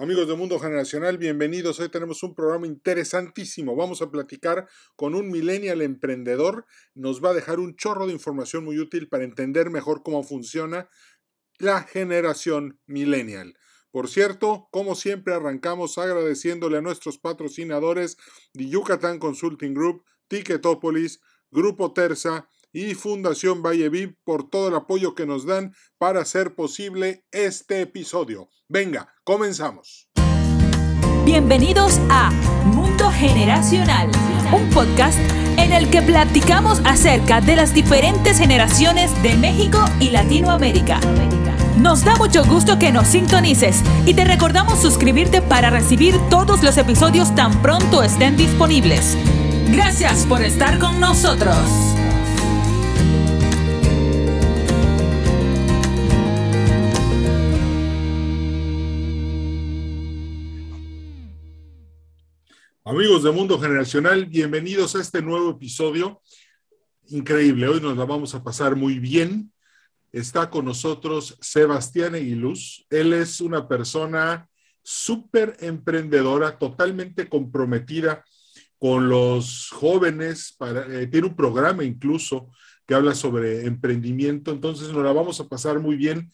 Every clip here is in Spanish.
Amigos de Mundo Generacional, bienvenidos. Hoy tenemos un programa interesantísimo. Vamos a platicar con un millennial emprendedor. Nos va a dejar un chorro de información muy útil para entender mejor cómo funciona la generación millennial. Por cierto, como siempre, arrancamos agradeciéndole a nuestros patrocinadores de Yucatán Consulting Group, Ticketopolis, Grupo Terza, y Fundación Valleviv por todo el apoyo que nos dan para hacer posible este episodio. Venga, comenzamos. Bienvenidos a Mundo Generacional, un podcast en el que platicamos acerca de las diferentes generaciones de México y Latinoamérica. Nos da mucho gusto que nos sintonices y te recordamos suscribirte para recibir todos los episodios tan pronto estén disponibles. Gracias por estar con nosotros. Amigos de Mundo Generacional, bienvenidos a este nuevo episodio. Increíble, hoy nos la vamos a pasar muy bien. Está con nosotros Sebastián Eguiluz. Él es una persona súper emprendedora, totalmente comprometida con los jóvenes. Para, eh, tiene un programa incluso que habla sobre emprendimiento. Entonces nos la vamos a pasar muy bien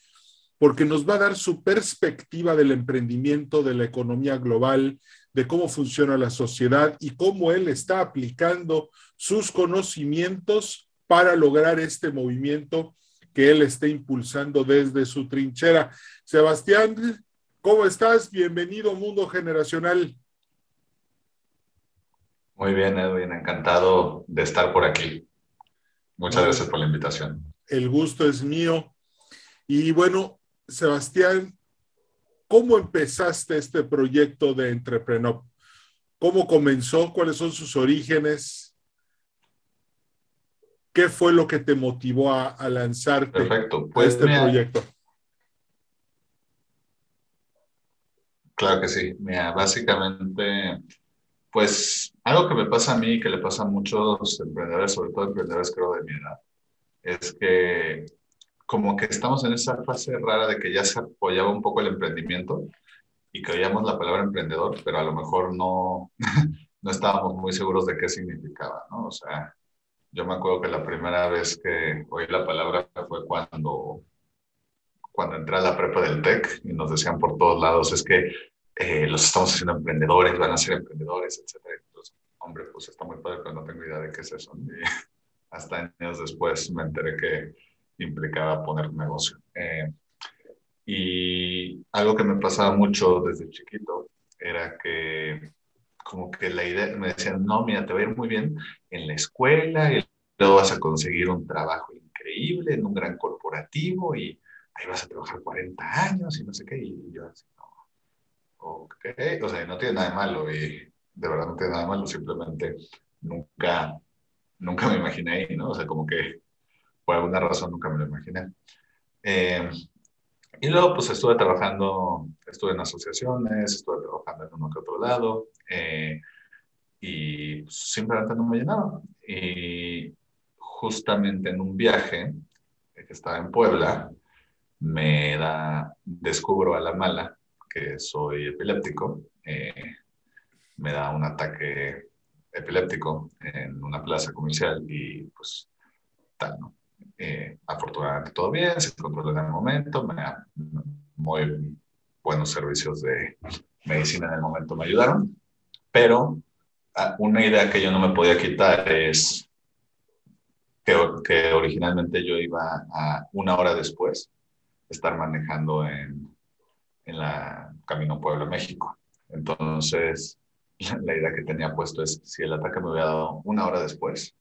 porque nos va a dar su perspectiva del emprendimiento, de la economía global, de cómo funciona la sociedad y cómo él está aplicando sus conocimientos para lograr este movimiento que él está impulsando desde su trinchera. Sebastián, ¿cómo estás? Bienvenido Mundo Generacional. Muy bien, Edwin, encantado de estar por aquí. Muchas gracias por la invitación. El gusto es mío. Y bueno, Sebastián, ¿Cómo empezaste este proyecto de Entrepreneur? ¿Cómo comenzó? ¿Cuáles son sus orígenes? ¿Qué fue lo que te motivó a, lanzarte Perfecto. Pues, este proyecto? Claro que sí. Mira, básicamente, pues algo que me pasa a mí y que le pasa a muchos emprendedores, sobre todo emprendedores creo de mi edad, es que como que estamos en esa fase rara de que ya se apoyaba un poco el emprendimiento y que oíamos la palabra emprendedor, pero a lo mejor no, no estábamos muy seguros de qué significaba, ¿no? O sea, yo me acuerdo que la primera vez que oí la palabra fue cuando, cuando entré a la prepa del TEC y nos decían por todos lados, es que eh, los estamos haciendo emprendedores, van a ser emprendedores, etc. Entonces, hombre, pues está muy padre, pero no tengo idea de qué es eso. Y hasta años después me enteré que implicaba poner negocio. Eh, y algo que me pasaba mucho desde chiquito era que como que la idea, me decían, no, mira, te va a ir muy bien en la escuela y luego vas a conseguir un trabajo increíble en un gran corporativo y ahí vas a trabajar 40 años y no sé qué. Y yo así, no, ok, o sea, no tiene nada de malo y de verdad no tiene nada de malo, simplemente nunca, nunca me imaginé ¿no? O sea, como que por alguna razón nunca me lo imaginé. Eh, y luego pues estuve trabajando, estuve en asociaciones, estuve trabajando en uno que otro lado eh, y pues, simplemente no me llenaba. Y justamente en un viaje que estaba en Puebla, me da, descubro a la mala que soy epiléptico, eh, me da un ataque epiléptico en una plaza comercial y pues tal, ¿no? Eh, afortunadamente todo bien, se controla en el momento, me, muy buenos servicios de medicina en el momento me ayudaron, pero ah, una idea que yo no me podía quitar es que, que originalmente yo iba a una hora después estar manejando en, en la Camino Pueblo, México. Entonces, la idea que tenía puesto es, si el ataque me hubiera dado una hora después,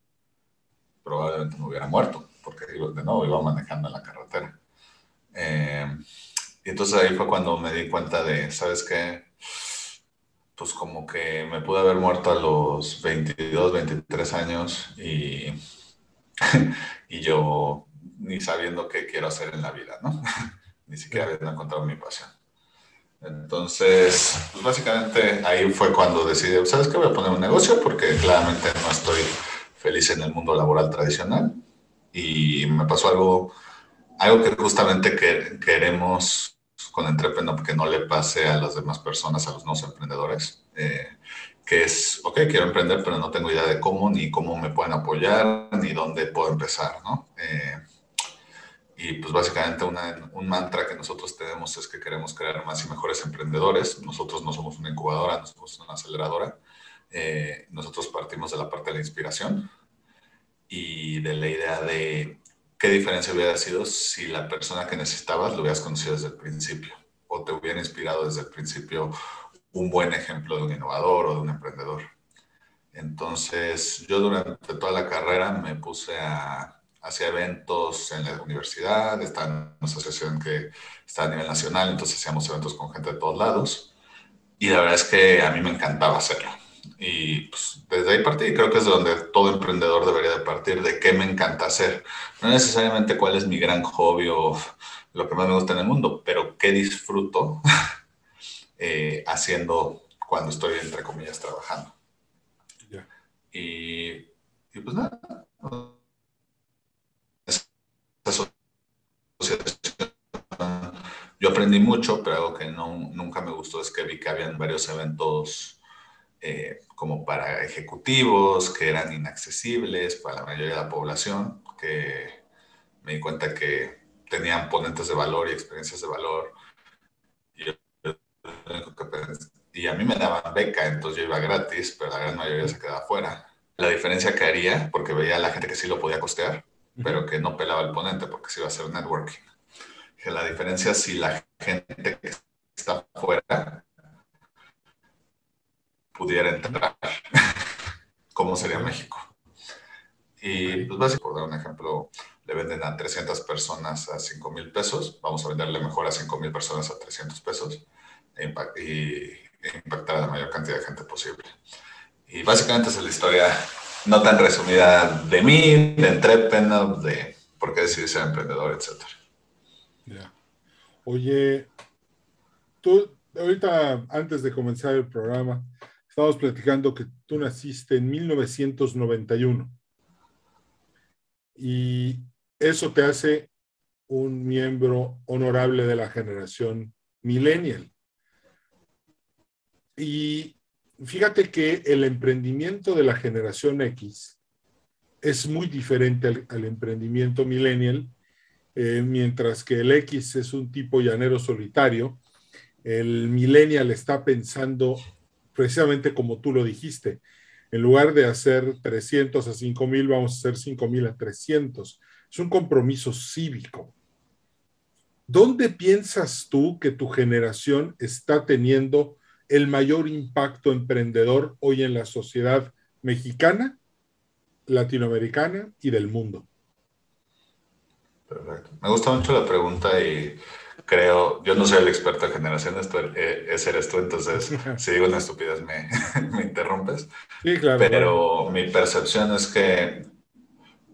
probablemente me hubiera muerto porque de nuevo iba manejando en la carretera. Eh, y entonces ahí fue cuando me di cuenta de, ¿sabes qué? Pues como que me pude haber muerto a los 22, 23 años y, y yo ni sabiendo qué quiero hacer en la vida, ¿no? ni siquiera habiendo encontrado mi pasión. Entonces, pues básicamente ahí fue cuando decidí, ¿sabes qué? Voy a poner un negocio porque claramente no estoy feliz en el mundo laboral tradicional y me pasó algo, algo que justamente que, queremos con Entrepreneur que no le pase a las demás personas, a los nuevos emprendedores, eh, que es, ok, quiero emprender, pero no tengo idea de cómo, ni cómo me pueden apoyar, ni dónde puedo empezar, ¿no? Eh, y pues básicamente un mantra que nosotros tenemos es que queremos crear más y mejores emprendedores. Nosotros no somos una incubadora, no somos una aceleradora. Eh, nosotros partimos de la parte de la inspiración y de la idea de qué diferencia hubiera sido si la persona que necesitabas lo hubieras conocido desde el principio o te hubiera inspirado desde el principio un buen ejemplo de un innovador o de un emprendedor. Entonces, yo durante toda la carrera me puse a hacía eventos en la universidad, estaba en una asociación que está a nivel nacional, entonces hacíamos eventos con gente de todos lados. Y la verdad es que a mí me encantaba hacerlo. Y pues, desde ahí partí, creo que es de donde todo emprendedor debería de partir, de qué me encanta hacer. No necesariamente cuál es mi gran hobby o lo que más me gusta en el mundo, pero qué disfruto eh, haciendo cuando estoy, entre comillas, trabajando. Y, y pues nada, yo aprendí mucho, pero algo que no, nunca me gustó es que vi que habían varios eventos eh, como para ejecutivos que eran inaccesibles para la mayoría de la población, que me di cuenta que tenían ponentes de valor y experiencias de valor. Y, a mí me daban beca, entonces yo iba gratis, pero la gran mayoría se quedaba fuera. La diferencia que haría, porque veía a la gente que sí lo podía costear, pero que no pelaba el ponente porque se iba a hacer networking. Que la diferencia si la gente que está fuera pudiera entrar, ¿cómo sería México? Y pues básicamente, por dar un ejemplo, le venden a 300 personas a 5 mil pesos, vamos a venderle mejor a 5 mil personas a 300 pesos e y impactar a la mayor cantidad de gente posible. Y básicamente esa es la historia no tan resumida de mí, de Entrepreneur, de por qué decidí ser emprendedor, etc. Ya. Oye, tú, ahorita, antes de comenzar el programa, estábamos platicando que tú naciste en 1991. Y eso te hace un miembro honorable de la generación millennial. Y fíjate que el emprendimiento de la generación X es muy diferente al, emprendimiento millennial, eh, mientras que el X es un tipo llanero solitario, el millennial está pensando precisamente como tú lo dijiste, en lugar de hacer 300 a 5000, vamos a hacer 5000 a 300. Es un compromiso cívico. ¿Dónde piensas tú que tu generación está teniendo el mayor impacto emprendedor hoy en la sociedad mexicana, latinoamericana y del mundo? Perfecto. Me gusta mucho la pregunta y creo, yo no soy el experto de generación, esto, eh, ese eres tú, entonces si digo una estupidez me, me interrumpes. Sí, claro. Pero mi percepción es que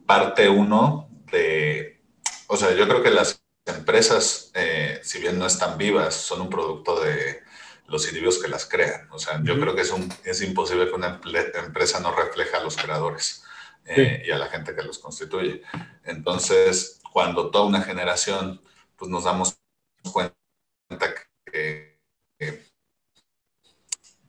parte uno de, o sea, yo creo que las empresas, eh, si bien no están vivas, son un producto de los individuos que las crean. O sea, yo creo que es, un, es imposible que una empresa no refleje a los creadores eh, y a la gente que los constituye. Entonces, cuando toda una generación, pues nos damos cuenta que,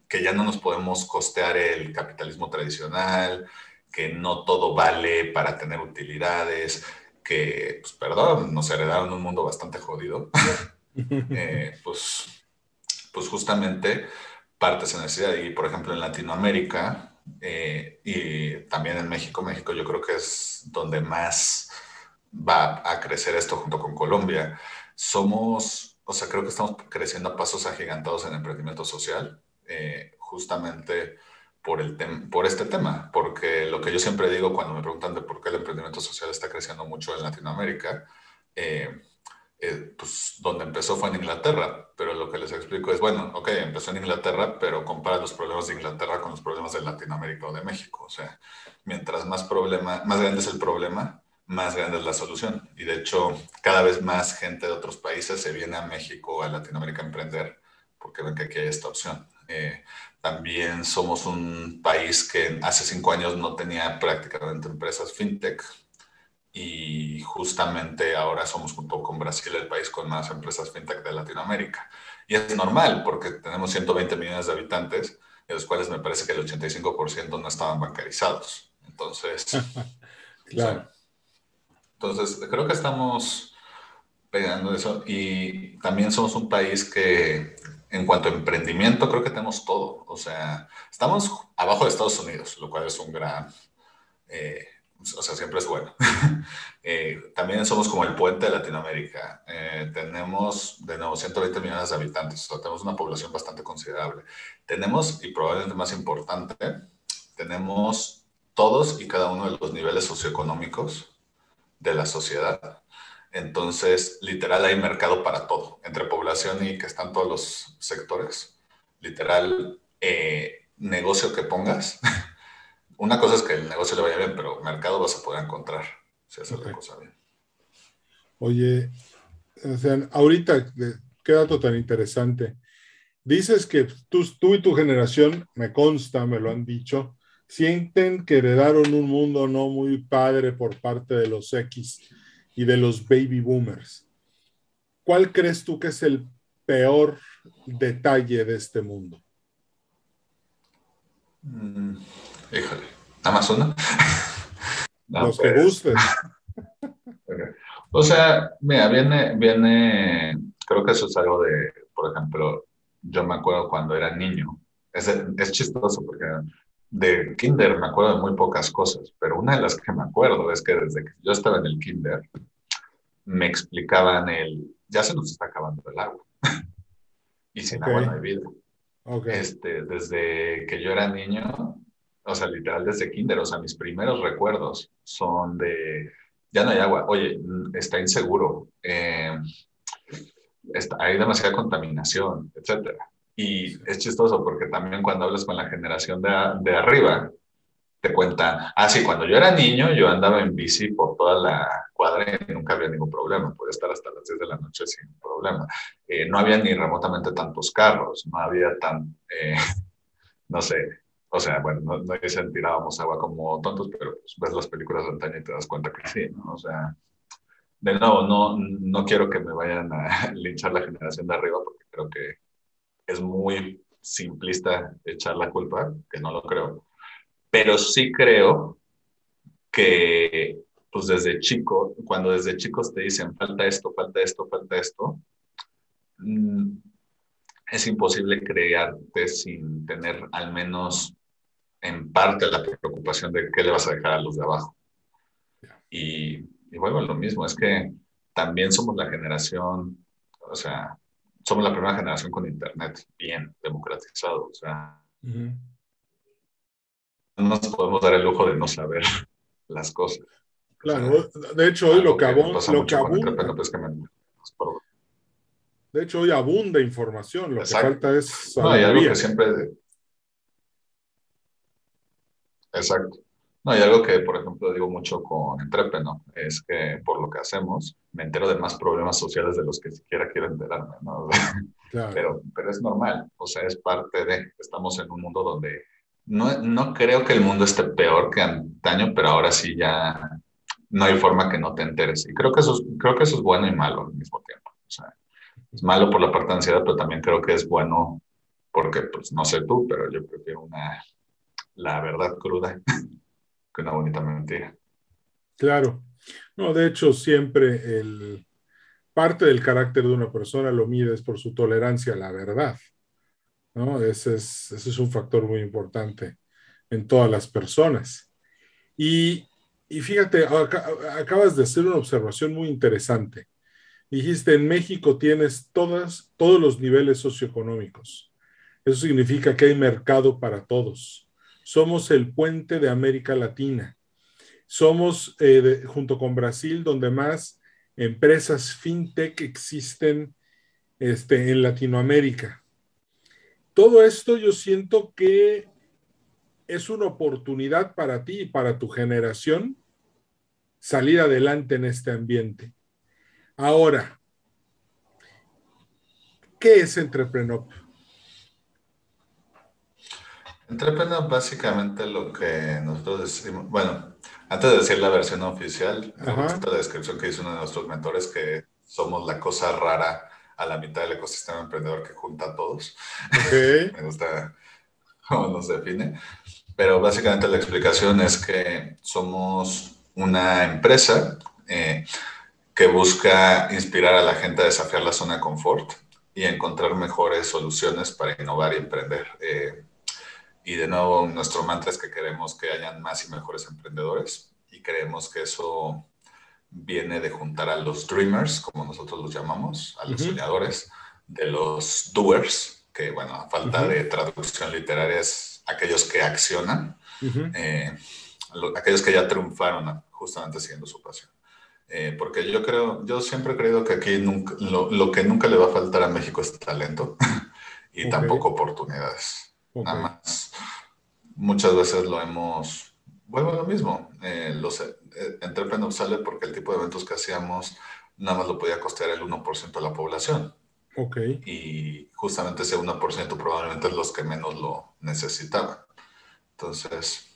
que ya no nos podemos costear el capitalismo tradicional, que no todo vale para tener utilidades, que, pues perdón, nos heredaron un mundo bastante jodido. eh, pues pues justamente parte esa necesidad. Y por ejemplo en Latinoamérica eh, y también en México, México yo creo que es donde más va a crecer esto junto con Colombia. Somos, o sea, creo que estamos creciendo a pasos agigantados en emprendimiento social, eh, justamente por, el por este tema, porque lo que yo siempre digo cuando me preguntan de por qué el emprendimiento social está creciendo mucho en Latinoamérica, eh, eh, pues donde empezó fue en Inglaterra, pero lo que les explico es, bueno, ok, empezó en Inglaterra, pero compara los problemas de Inglaterra con los problemas de Latinoamérica o de México. O sea, mientras más problema, más grande es el problema, más grande es la solución. Y de hecho, cada vez más gente de otros países se viene a México, a Latinoamérica a emprender, porque ven que aquí hay esta opción. Eh, también somos un país que hace cinco años no tenía prácticamente empresas fintech y justamente ahora somos junto con Brasil el país con más empresas fintech de Latinoamérica. Y es normal porque tenemos 120 millones de habitantes, de los cuales me parece que el 85% no estaban bancarizados. Entonces, claro. Entonces, creo que estamos pegando eso y también somos un país que en cuanto a emprendimiento creo que tenemos todo. O sea, estamos abajo de Estados Unidos, lo cual es un gran... Eh, o sea, siempre es bueno. Eh, también somos como el puente de Latinoamérica. Eh, tenemos de nuevo 120 millones de habitantes, o sea, tenemos una población bastante considerable. Tenemos, y probablemente más importante, tenemos todos y cada uno de los niveles socioeconómicos de la sociedad. Entonces, literal, hay mercado para todo, entre población y que están todos los sectores. Literal, eh, negocio que pongas una cosa es que el negocio le vaya bien, pero mercado vas a poder encontrar si haces la cosa bien. Oye, o sea, ahorita, qué dato tan interesante. Dices que tú, tú y tu generación, me consta, me lo han dicho, sienten que heredaron un mundo no muy padre por parte de los X y de los baby boomers. ¿Cuál crees tú que es el peor detalle de este mundo? Mm, híjole, Amazon. no, Los que pues. gusten. O sea, mira, viene, viene, creo que eso es algo de, por ejemplo, yo me acuerdo cuando era niño. Es, es chistoso porque de kinder me acuerdo de muy pocas cosas, pero una de las que me acuerdo es que desde que yo estaba en el kinder, me explicaban el, ya se nos está acabando el agua. y sin agua no hay vida. Este, desde que yo era niño, o sea, literal desde kinder, o sea, mis primeros recuerdos son de, ya no hay agua, oye, está inseguro, eh, hay demasiada contaminación, etcétera. Y es chistoso porque también cuando hablas con la generación de, de arriba, te cuentan, ah, sí, cuando yo era niño, yo andaba en bici por toda la cuadra y nunca había ningún problema, podía estar hasta las 10 de la noche sin problema. Eh, no había ni remotamente tantos carros, no había tan, eh, no sé, o sea, bueno, no, no dicen tirábamos agua como tontos, pero pues, ves las películas de antaño y te das cuenta que sí, ¿no? O sea, de nuevo, no, no quiero que me vayan a linchar la generación de arriba porque creo que es muy simplista echar la culpa, que no lo creo, pero sí creo que pues desde chico, cuando desde chicos te dicen falta esto, falta esto, falta esto, mm, es imposible crearte sin tener al menos en parte la preocupación de qué le vas a dejar a los de abajo. Y, y bueno, lo mismo, es que también somos la generación, o sea, somos la primera generación con Internet bien democratizado, o sea, no nos podemos dar el lujo de no saber las cosas. Claro, de hecho hoy lo que, abunda, lo que abunda, de hecho hoy abunda información, lo que falta es... No, hay algo que siempre Exacto. No, y algo que, por ejemplo, digo mucho con Entrepeno es que por lo que hacemos me entero de más problemas sociales de los que siquiera quiero enterarme, ¿no? Claro. Pero, pero es normal, o sea, es parte de, estamos en un mundo donde no, no creo que el mundo esté peor que antaño, pero ahora sí ya no hay forma que no te enteres. Y creo que eso es, creo que eso es bueno y malo al mismo tiempo. O sea, es malo por la parte de ansiedad, pero también creo que es bueno porque, pues, no sé tú, pero yo prefiero una la verdad cruda que una bonita mentira. Claro. No, de hecho, siempre el parte del carácter de una persona lo mides por su tolerancia a la verdad. ¿no? Ese es, ese es un factor muy importante en todas las personas. Y, y fíjate, acabas de hacer una observación muy interesante. Dijiste, en México tienes todas, todos los niveles socioeconómicos. Eso significa que hay mercado para todos somos el puente de América Latina. Somos, eh, junto con Brasil, donde más empresas fintech existen este, en Latinoamérica. Todo esto yo siento que es una oportunidad para ti y para tu generación salir adelante en este ambiente. Ahora, ¿qué es Entrepreneur? Entrepreneur básicamente lo que nosotros decimos, bueno, antes de decir la versión oficial, la descripción que hizo uno de nuestros mentores, que somos la cosa rara a la mitad del ecosistema emprendedor que junta a todos. me gusta cómo nos define. Pero básicamente la explicación es que somos una empresa eh, que busca inspirar a la gente a desafiar la zona de confort y encontrar mejores soluciones para innovar y emprender. Eh, y de nuevo, nuestro mantra es que queremos que hayan más y mejores emprendedores y creemos que eso viene de juntar a los dreamers, como nosotros los llamamos, a los soñadores, de los doers, que bueno, a falta de traducción literaria es aquellos que accionan, eh, aquellos que ya triunfaron justamente siguiendo su pasión. Eh, porque yo creo, yo siempre he creído que aquí lo, que nunca le va a faltar a México es talento y tampoco oportunidades. Nada más. Muchas veces lo hemos, vuelvo a lo mismo, eh, los eh, Entrepreneur sale porque el tipo de eventos que hacíamos nada más lo podía costear el 1% de la población. Ok. Y justamente ese 1% probablemente es los que menos lo necesitaban. Entonces,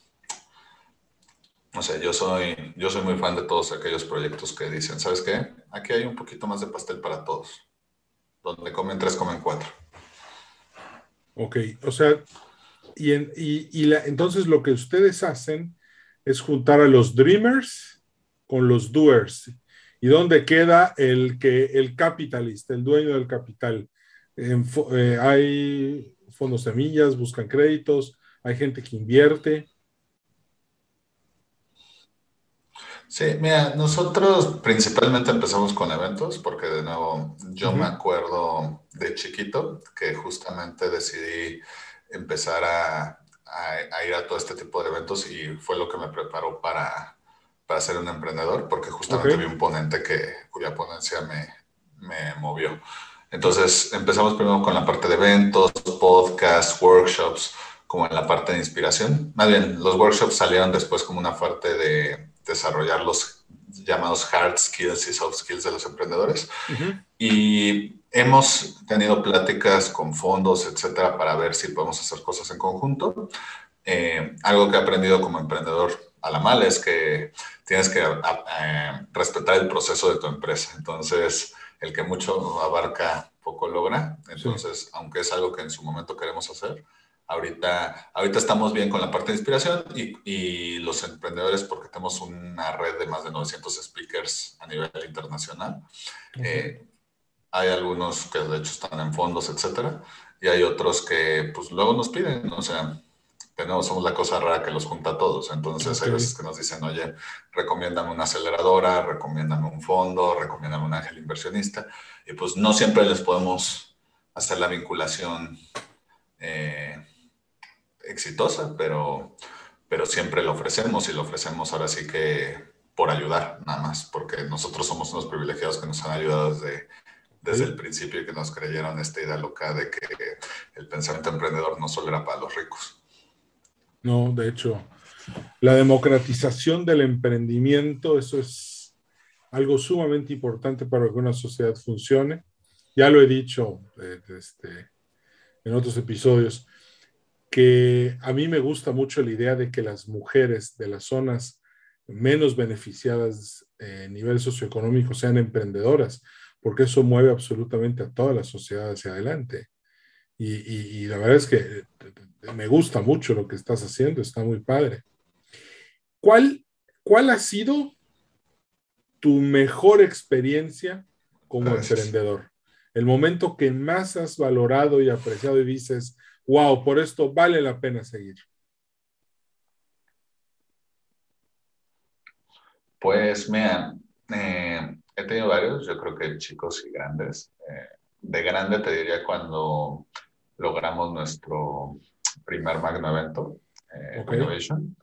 no sé, yo soy, yo soy muy fan de todos aquellos proyectos que dicen, ¿sabes qué? Aquí hay un poquito más de pastel para todos. Donde comen tres, comen cuatro. Ok, o sea, y, y, entonces lo que ustedes hacen es juntar a los dreamers con los doers. ¿Y dónde queda el, que, el capitalista, el dueño del capital? Eh, hay fondos semillas, buscan créditos, hay gente que invierte. Sí, mira, nosotros principalmente empezamos con eventos porque de nuevo yo me acuerdo de chiquito que justamente decidí empezar a, ir a todo este tipo de eventos y fue lo que me preparó para, para ser un emprendedor porque justamente vi un ponente que, cuya ponencia me, me movió. Entonces empezamos primero con la parte de eventos, podcasts, workshops, como en la parte de inspiración. Más bien, los workshops salieron después como una parte de desarrollar los llamados hard skills y soft skills de los emprendedores. Y hemos tenido pláticas con fondos, etcétera, para ver si podemos hacer cosas en conjunto. Eh, algo que he aprendido como emprendedor a la mala es que tienes que respetar el proceso de tu empresa. Entonces, el que mucho abarca, poco logra. Entonces, aunque es algo que en su momento queremos hacer, Ahorita, ahorita estamos bien con la parte de inspiración y, y, los emprendedores porque tenemos una red de más de 900 speakers a nivel internacional. Eh, hay algunos que de hecho están en fondos, etcétera, y hay otros que pues luego nos piden, o sea, tenemos, somos la cosa rara que los junta a todos. Entonces hay veces que nos dicen, oye, recomiéndame una aceleradora, recomiéndame un fondo, recomiéndame un ángel inversionista. Y pues no siempre les podemos hacer la vinculación eh, exitosa, pero, pero siempre lo ofrecemos y lo ofrecemos ahora sí que por ayudar, nada más, porque nosotros somos unos privilegiados que nos han ayudado desde, desde el principio y que nos creyeron esta idea loca de que el pensamiento emprendedor no solo era para los ricos. No, de hecho, la democratización del emprendimiento, eso es algo sumamente importante para que una sociedad funcione. Ya lo he dicho eh, este, en otros episodios que a mí me gusta mucho la idea de que las mujeres de las zonas menos beneficiadas a nivel socioeconómico sean emprendedoras, porque eso mueve absolutamente a toda la sociedad hacia adelante. Y, la verdad es que eh, me gusta mucho lo que estás haciendo, está muy padre. ¿Cuál, cuál ha sido tu mejor experiencia como emprendedor? El momento que más has valorado y apreciado y dices, wow, por esto vale la pena seguir? Pues mira, eh, he tenido varios, yo creo que chicos y grandes. Eh, de grande te diría cuando logramos nuestro primer magno evento, eh, Innovation.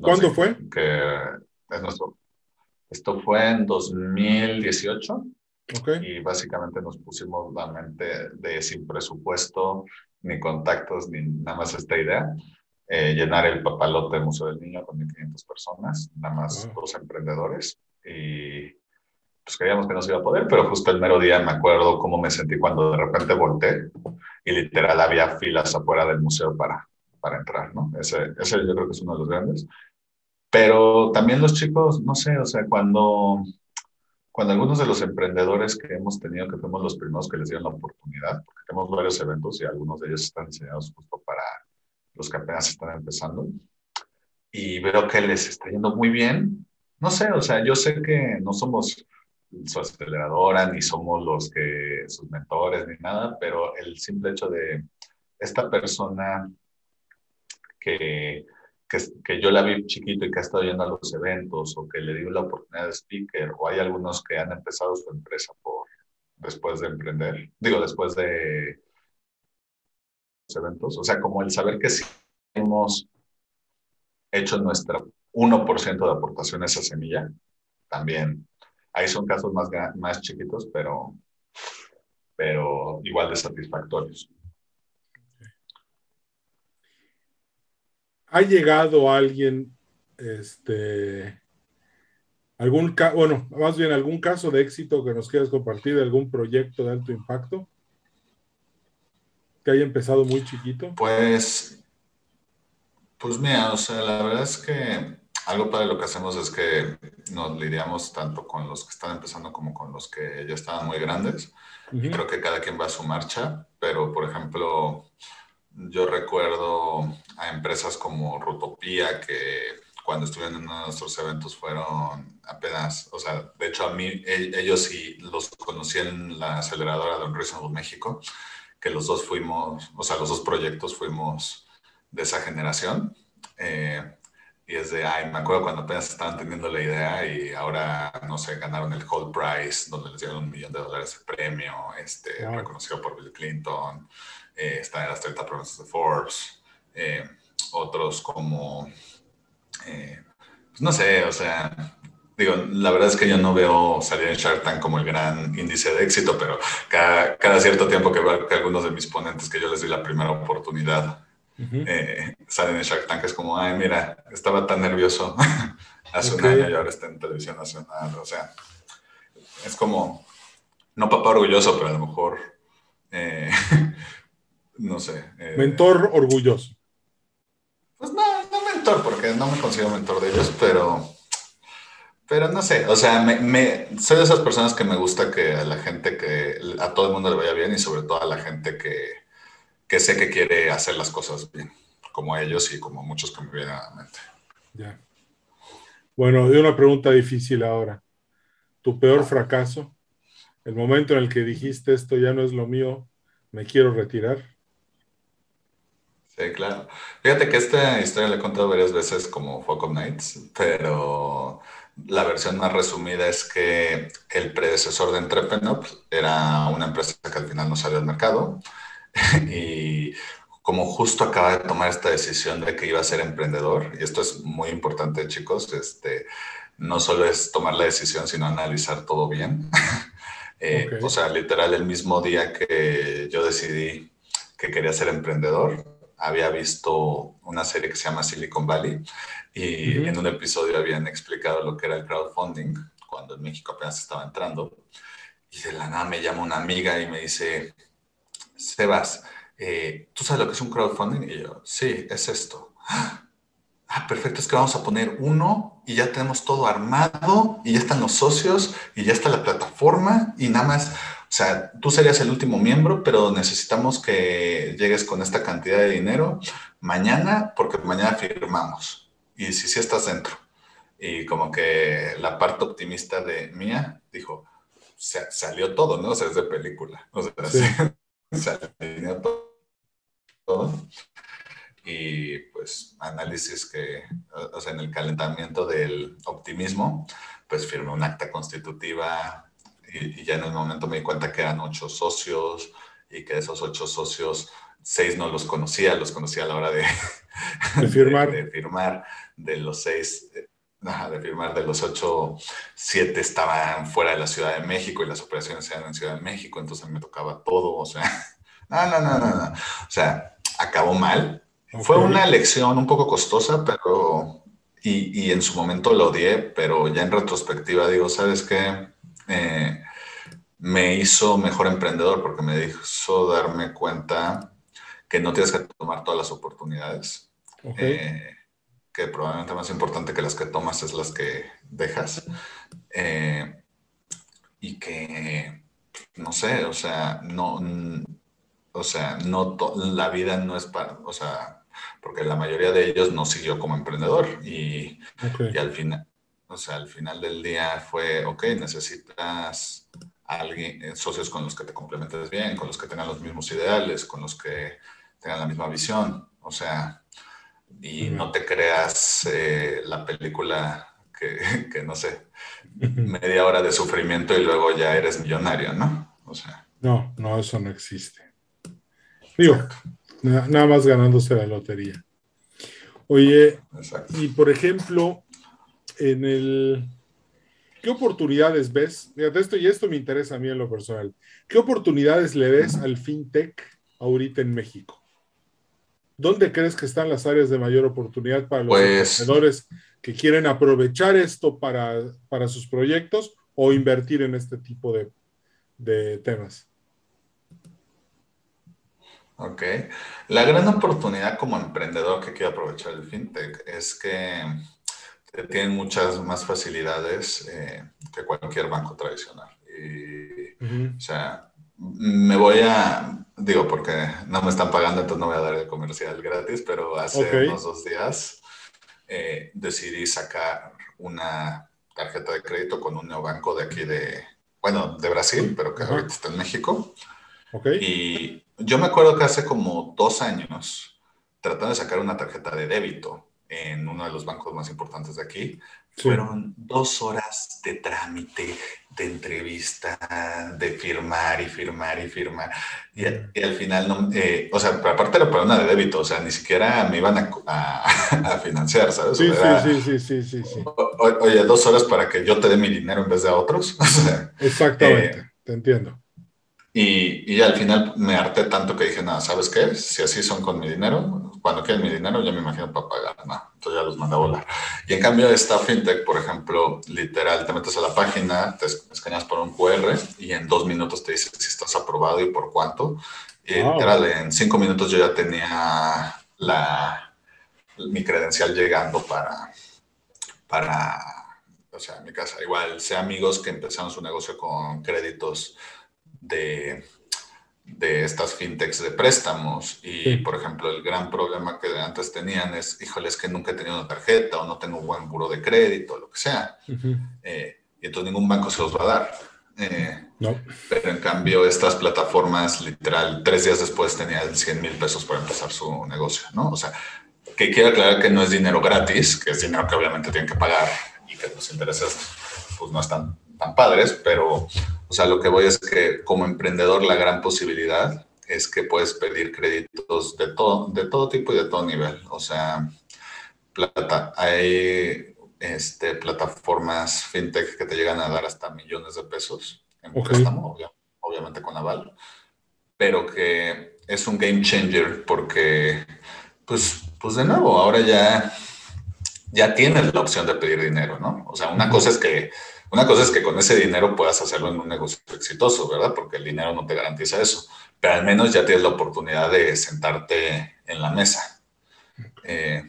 ¿Cuándo fue? Que es nuestro, esto fue en 2018. Y básicamente nos pusimos la mente de sin presupuesto, ni contactos, ni nada más esta idea. Eh, llenar el papalote del Museo del Niño con 1.500 personas, nada más dos emprendedores. Y pues creíamos que no se iba a poder, pero justo el mero día me acuerdo cómo me sentí cuando de repente volteé y literal había filas afuera del museo para, para entrar, ¿no? Ese, ese yo creo que es uno de los grandes. Pero también los chicos, no sé, o sea, cuando, cuando algunos de los emprendedores que hemos tenido, que fuimos los primeros que les dieron la oportunidad, porque tenemos varios eventos y algunos de ellos están diseñados justo para los que apenas están empezando, y veo que les está yendo muy bien, no sé, o sea, yo sé que no somos su aceleradora, ni somos los que, sus mentores, ni nada, pero el simple hecho de esta persona que, que, yo la vi chiquito y que ha estado yendo a los eventos, o que le dio la oportunidad de speaker, o hay algunos que han empezado su empresa por, después de emprender, digo, después de los eventos, o sea, como el saber que sí hemos hecho nuestra 1% de aportación a esa semilla, también Ahí son casos más, más chiquitos, pero, pero igual de satisfactorios. ¿Ha llegado alguien, este, algún, bueno, más bien algún caso de éxito que nos quieras compartir, algún proyecto de alto impacto? Que haya empezado muy chiquito. Pues, pues mira, o sea, la verdad es que algo para lo que hacemos es que nos lidiamos tanto con los que están empezando como con los que ya estaban muy grandes. Y creo que cada quien va a su marcha, pero por ejemplo, yo recuerdo a empresas como Rutopía que cuando estuvieron en uno de nuestros eventos fueron apenas, o sea, de hecho a mí, e, ellos sí los conocí en la aceleradora de Unreasonable México, que los dos fuimos, o sea, los dos proyectos fuimos de esa generación. Eh, y es de, ay, me acuerdo cuando apenas estaban teniendo la idea y ahora, no sé, ganaron el Whole Prize, donde les dieron un millón de dólares de premio, este, reconocido por Bill Clinton, eh, está en las 30 promesas de Forbes, eh, otros como, eh, pues no sé, o sea, digo, la verdad es que yo no veo salir en Shark Tank como el gran índice de éxito, pero cada, cada cierto tiempo que veo que algunos de mis ponentes que yo les di la primera oportunidad, eh, salen en Shark Tank, es como, ay, mira, estaba tan nervioso hace un año y ahora está en televisión nacional. O sea, es como, no papá orgulloso, pero a lo mejor, eh, no sé. Eh, mentor orgulloso. Pues no, no mentor, porque no me considero mentor de ellos, pero, pero no sé, o sea, me, me, soy de esas personas que me gusta que a la gente que, a todo el mundo le vaya bien y sobre todo a la gente que que sé que quiere hacer las cosas bien, como ellos y como muchos que me vienen a la mente. Ya. Bueno, de una pregunta difícil ahora. ¿Tu peor fracaso? El momento en el que dijiste esto ya no es lo mío, me quiero retirar. Sí, claro. Fíjate que esta historia la he contado varias veces como Fuck of Nights, pero la versión más resumida es que el predecesor de Entrepreneur era una empresa que al final no salió al mercado y como justo acaba de tomar esta decisión de que iba a ser emprendedor, y esto es muy importante, chicos, este, no solo es tomar la decisión, sino analizar todo bien. eh, O sea, literal, el mismo día que yo decidí que quería ser emprendedor, había visto una serie que se llama Silicon Valley y uh -huh. en un episodio habían explicado lo que era el crowdfunding, cuando en México apenas estaba entrando. Y de la nada me llama una amiga y me dice, Sebas, eh, ¿tú sabes lo que es un crowdfunding? Y yo, sí, es esto. Ah, perfecto, es que vamos a poner uno y ya tenemos todo armado y ya están los socios y ya está la plataforma y nada más, o sea, tú serías el último miembro, pero necesitamos que llegues con esta cantidad de dinero mañana porque mañana firmamos y si sí estás dentro. Y como que la parte optimista de mía dijo, salió todo, ¿no? O sea, es de película. O sea, sí. se alineó todo. Y pues análisis que, o sea, en el calentamiento del optimismo, pues firmé un acta constitutiva y, y, ya en el momento me di cuenta que eran ocho socios y que de esos ocho socios, seis no los conocía, los conocía a la hora de, de firmar. De, de, firmar. De los seis, de firmar de los ocho, siete estaban fuera de la Ciudad de México y las operaciones eran en Ciudad de México, entonces me tocaba todo, o sea, no, no, no, no, no. o sea, acabó mal. Fue una elección un poco costosa, pero, y, y, en su momento lo odié, pero ya en retrospectiva digo, ¿sabes qué? Eh, me hizo mejor emprendedor porque me hizo darme cuenta que no tienes que tomar todas las oportunidades. Okay. Eh, que probablemente más importante que las que tomas es las que dejas. Eh, y que, no sé, o sea, no, o sea, no la vida no es para, o sea, porque la mayoría de ellos no siguió como emprendedor y, y al final, o sea, al final del día fue, ok, necesitas alguien, eh, socios con los que te complementes bien, con los que tengan los mismos ideales, con los que tengan la misma visión, o sea, y no te creas eh, la película que, que, no sé, media hora de sufrimiento y luego ya eres millonario, ¿no? O sea. No, no, eso no existe. Digo, nada más ganándose la lotería. Oye, y por ejemplo, en el... ¿Qué oportunidades ves? Fíjate, esto y esto me interesa a mí en lo personal. ¿Qué oportunidades le ves al fintech ahorita en México? ¿Dónde crees que están las áreas de mayor oportunidad para los pues, emprendedores que quieren aprovechar esto para, para, sus proyectos o invertir en este tipo de, de temas? Ok. La gran oportunidad como emprendedor que quiero aprovechar el fintech es que tienen muchas más facilidades eh, que cualquier banco tradicional. Y, O sea, me voy a, digo, porque no me están pagando, entonces no voy a dar el comercial gratis, pero hace unos dos días eh, decidí sacar una tarjeta de crédito con un neobanco de aquí de, bueno, de Brasil, pero que ahorita está en México. Okay. Y yo me acuerdo que hace como dos años, tratando de sacar una tarjeta de débito, en uno de los bancos más importantes de aquí. Fueron dos horas de trámite, de entrevista, de firmar y firmar y firmar. Y, al final, no, eh, o sea, aparte era para una de débito, o sea, ni siquiera me iban a, a, financiar, ¿sabes? Sí, sí, sí, sí, sí, sí, oye, dos horas para que yo te dé mi dinero en vez de a otros. Exactamente, eh, te entiendo. Y, y al final me harté tanto que dije, nada, ¿sabes qué? Si así son con mi dinero, cuando quieren mi dinero ya me imagino para pagar, ¿no? Entonces ya los manda a volar. Y en cambio esta fintech, por ejemplo, literal, te metes a la página, te escaneas por un QR y en dos minutos te dice si estás aprobado y por cuánto. Y en cinco minutos yo ya tenía la, mi credencial llegando para, para, o sea, en mi casa. Igual, sé amigos que empezaron su negocio con créditos de, de estas fintechs de préstamos. Y, por ejemplo, el gran problema que antes tenían es, híjole, es que nunca he tenido una tarjeta o no tengo un buen buro de crédito, lo que sea. Eh, y entonces ningún banco se los va a dar. Eh, no. Pero en cambio, estas plataformas, literal, tres días después tenían 100 mil pesos para empezar su negocio, ¿no? O sea, que quiero aclarar que no es dinero gratis, que es dinero que obviamente tienen que pagar y que los intereses pues no están tan padres, pero o sea, lo que voy es que como emprendedor la gran posibilidad es que puedes pedir créditos de todo, de todo tipo y de todo nivel. O sea, plata, hay este, plataformas fintech que te llegan a dar hasta millones de pesos en préstamo, obviamente con aval, pero que es un game changer porque, pues, pues de nuevo, ahora ya, ya tienes la opción de pedir dinero, ¿no? O sea, una cosa es que una cosa es que con ese dinero puedas hacerlo en un negocio exitoso, ¿verdad? Porque el dinero no te garantiza eso, pero al menos ya tienes la oportunidad de sentarte en la mesa. Eh,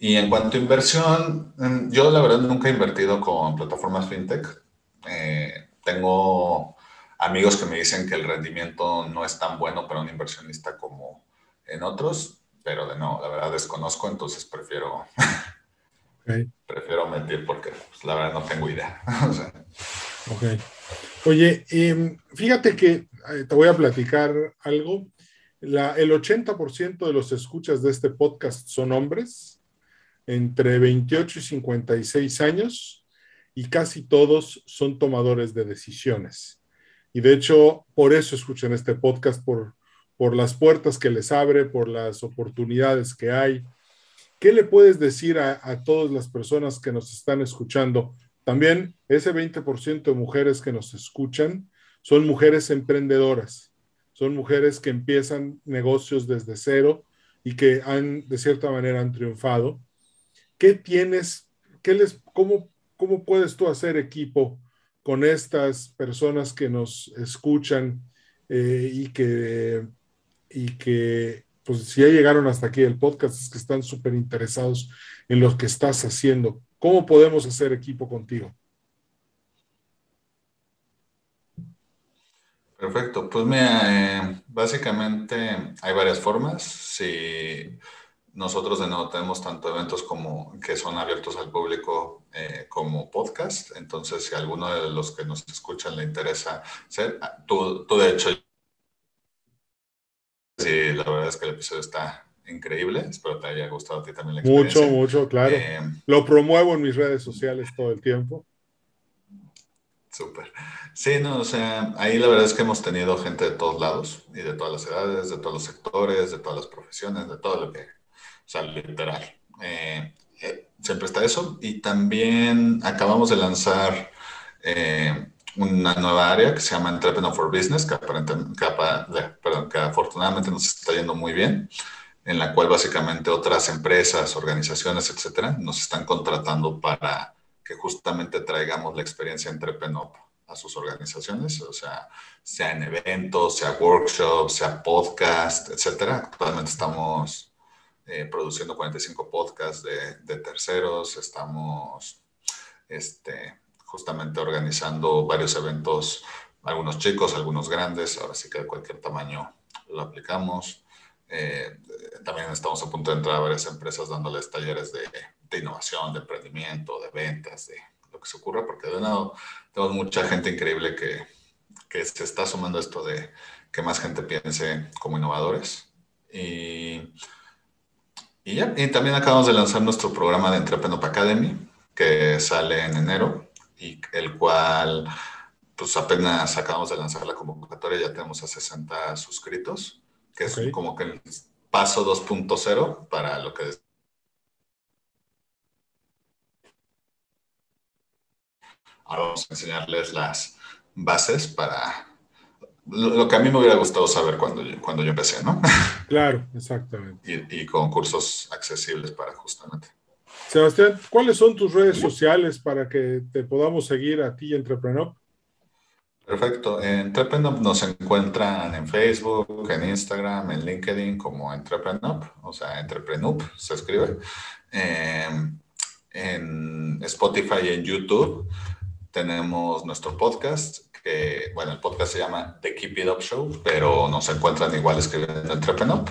y en cuanto a inversión, mm, yo la verdad nunca he invertido con plataformas fintech. Eh, tengo amigos que me dicen que el rendimiento no es tan bueno para un inversionista como en otros, pero de no, la verdad desconozco, entonces prefiero Prefiero mentir porque pues, la verdad no tengo idea. Oye, em, fíjate que eh, te voy a platicar algo. La, el 80% de los escuchas de este podcast son hombres, entre 28 y 56 años, y casi todos son tomadores de decisiones. Y de hecho, por eso escuchan este podcast, por, por las puertas que les abre, por las oportunidades que hay, ¿Qué le puedes decir a, todas las personas que nos están escuchando? También ese 20% de mujeres que nos escuchan son mujeres emprendedoras, son mujeres que empiezan negocios desde cero y que han, de cierta manera, han triunfado. ¿Qué tienes? Qué les, cómo, ¿Cómo puedes tú hacer equipo con estas personas que nos escuchan eh, y, que, y que pues si ya llegaron hasta aquí el podcast, es que están súper interesados en lo que estás haciendo. ¿Cómo podemos hacer equipo contigo? Perfecto, pues mira, eh, básicamente hay varias formas. Si nosotros de nuevo tenemos tanto eventos como que son abiertos al público eh, como podcast, entonces si alguno de los que nos escuchan le interesa ser, tú, tú de hecho, sí, la verdad es que el episodio está increíble, espero te haya gustado a ti también la experiencia. Mucho, mucho, claro. Eh, Lo promuevo en mis redes sociales todo el tiempo. Súper. Sí, no, o sea, ahí la verdad es que hemos tenido gente de todos lados y de todas las edades, de todos los sectores, de todas las profesiones, de todo lo que, o sea, literal. Eh, eh, siempre está eso. Y también acabamos de lanzar eh, una nueva área que se llama Entrepreneur for Business, que, que, perdón, que afortunadamente nos está yendo muy bien, en la cual básicamente otras empresas, organizaciones, etcétera, nos están contratando para que justamente traigamos la experiencia entre PENOP a sus organizaciones, o sea, sea en eventos, sea workshops, sea podcast, etcétera. Actualmente estamos eh, produciendo 45 podcasts de, de, terceros, estamos este, justamente organizando varios eventos, algunos chicos, algunos grandes, ahora sí que de cualquier tamaño lo aplicamos. Eh, también estamos a punto de entrar a varias empresas dándoles talleres de de innovación, de emprendimiento, de ventas, de lo que se ocurra, porque de nuevo tenemos mucha gente increíble que, que se está sumando esto de que más gente piense como innovadores. Y, y, ya, y también acabamos de lanzar nuestro programa de Entrepreneur Academy, que sale en enero, y el cual pues apenas acabamos de lanzar la convocatoria, ya tenemos a 60 suscritos, que es como que el paso 2.0 para lo que Ahora vamos a enseñarles las bases para lo, que a mí me hubiera gustado saber cuando yo, cuando yo empecé, ¿no? Claro, exactamente. Y, con cursos accesibles para justamente. Sebastián, ¿cuáles son tus redes sociales para que te podamos seguir a ti, Entrepreneur? Perfecto. Entrepreneur nos encuentran en Facebook, en Instagram, en LinkedIn como Entrepreneur, o sea, Entrepreneur se escribe. Em, en Spotify y en YouTube tenemos nuestro podcast, que, bueno, el podcast se llama The Keep It Up Show, pero nos encuentran igual escribiendo Entrepreneur,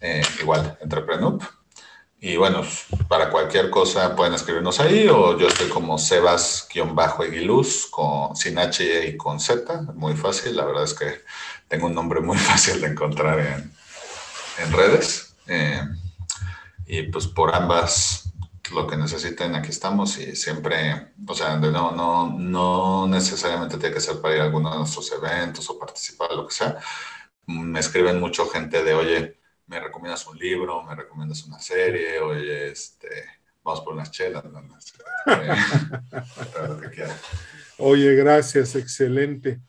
eh, igual Entrepreneur. Y bueno, para cualquier cosa pueden escribirnos ahí o yo estoy como Sebas-Eguiluz con, sin H y con Z, muy fácil, la verdad es que tengo un nombre muy fácil de encontrar en, en redes. Eh, y pues por ambas lo que necesiten, aquí estamos y siempre, o sea, no, no, no necesariamente tiene que ser para ir a alguno de nuestros eventos o participar, lo que sea. Me escriben mucho gente de, oye, me recomiendas un libro, me recomiendas una serie, oye, este, vamos por unas chelas, Oye, gracias, excelente.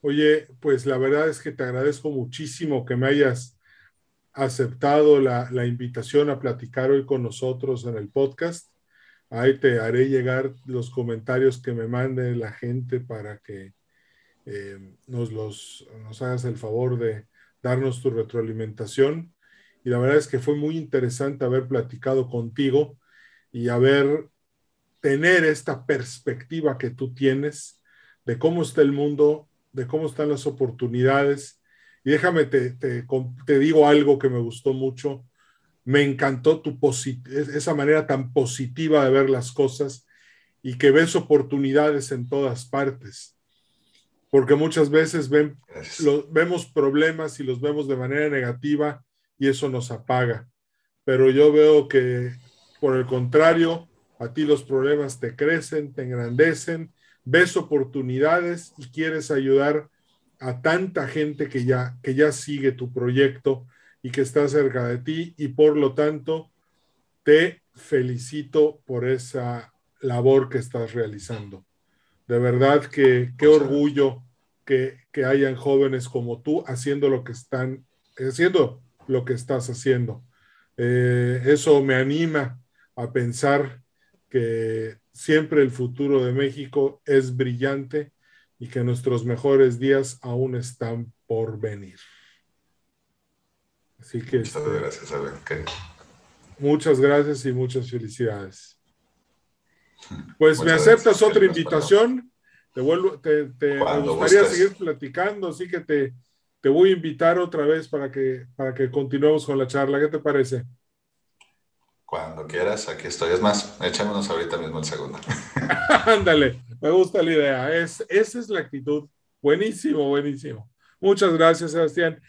Oye, pues la verdad es que te agradezco muchísimo que me hayas aceptado la, invitación a platicar hoy con nosotros en el podcast. Ahí te haré llegar los comentarios que me mande la gente para que eh, nos, los, nos hagas el favor de darnos tu retroalimentación. Y la verdad es que fue muy interesante haber platicado contigo y haber tener esta perspectiva que tú tienes de cómo está el mundo, de cómo están las oportunidades y déjame, te, te, digo algo que me gustó mucho. Me encantó tu esa manera tan positiva de ver las cosas y que ves oportunidades en todas partes. Porque muchas veces ven, vemos problemas y los vemos de manera negativa y eso nos apaga. Pero yo veo que, por el contrario, a ti los problemas te crecen, te engrandecen, ves oportunidades y quieres ayudar a tanta gente que ya, que ya sigue tu proyecto y que está cerca de ti y por lo tanto te felicito por esa labor que estás realizando. De verdad que qué orgullo que, que hayan jóvenes como tú haciendo lo que están haciendo lo que estás haciendo. Eh, eso me anima a pensar que siempre el futuro de México es brillante y que nuestros mejores días aún están por venir. Así que. Muchas este, gracias, a ver, ¿qué? Muchas gracias y muchas felicidades. Pues me aceptas otra invitación. Te vuelvo, te, te- me Cuando gustaría gustes. seguir platicando, así que te, te voy a invitar otra vez para que, para que continuemos con la charla. ¿Qué te parece? Cuando quieras, aquí estoy. Es más, echémonos ahorita mismo el segundo. Ándale, me gusta la idea. Es, esa es la actitud. Buenísimo, buenísimo. Muchas gracias, Sebastián.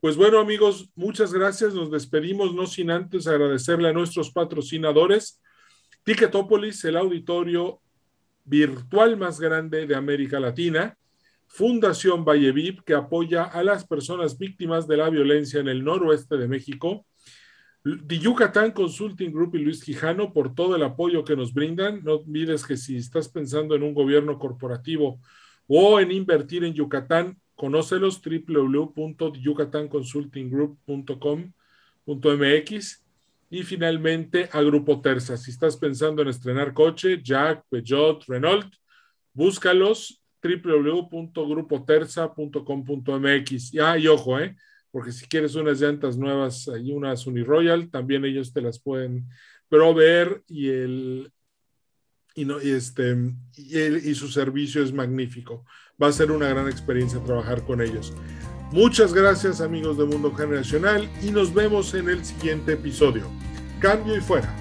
Pues bueno, amigos, muchas gracias. Nos despedimos, no sin antes agradecerle a nuestros patrocinadores. Ticketopolis, el auditorio virtual más grande de América Latina. Fundación Vallevip, que apoya a las personas víctimas de la violencia en el noroeste de México. The Yucatán Consulting Group y Luis Quijano por todo el apoyo que nos brindan. No olvides que si estás pensando en un gobierno corporativo o en invertir en Yucatán, conócelos www.yucatanconsultinggroup.com.mx y finalmente a Grupo Terza. Si estás pensando en estrenar coche, Jack, Peugeot, Renault, búscalos www.grupoterza.com.mx. Y, ah, y ojo, ¿eh? porque si quieres unas llantas nuevas y unas Uniroyal, también ellos te las pueden proveer y el y, no, y este y, su servicio es magnífico. Va a ser una gran experiencia trabajar con ellos. Muchas gracias amigos de Mundo Generacional y nos vemos en el siguiente episodio. Cambio y fuera.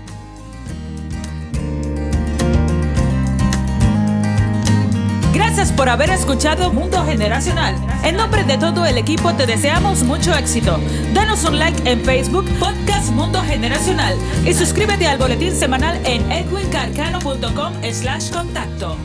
Gracias por haber escuchado Mundo Generacional. En nombre de todo el equipo te deseamos mucho éxito. Danos un like en Facebook, Podcast Mundo Generacional y suscríbete al boletín semanal en edwincarcano.com slash contacto.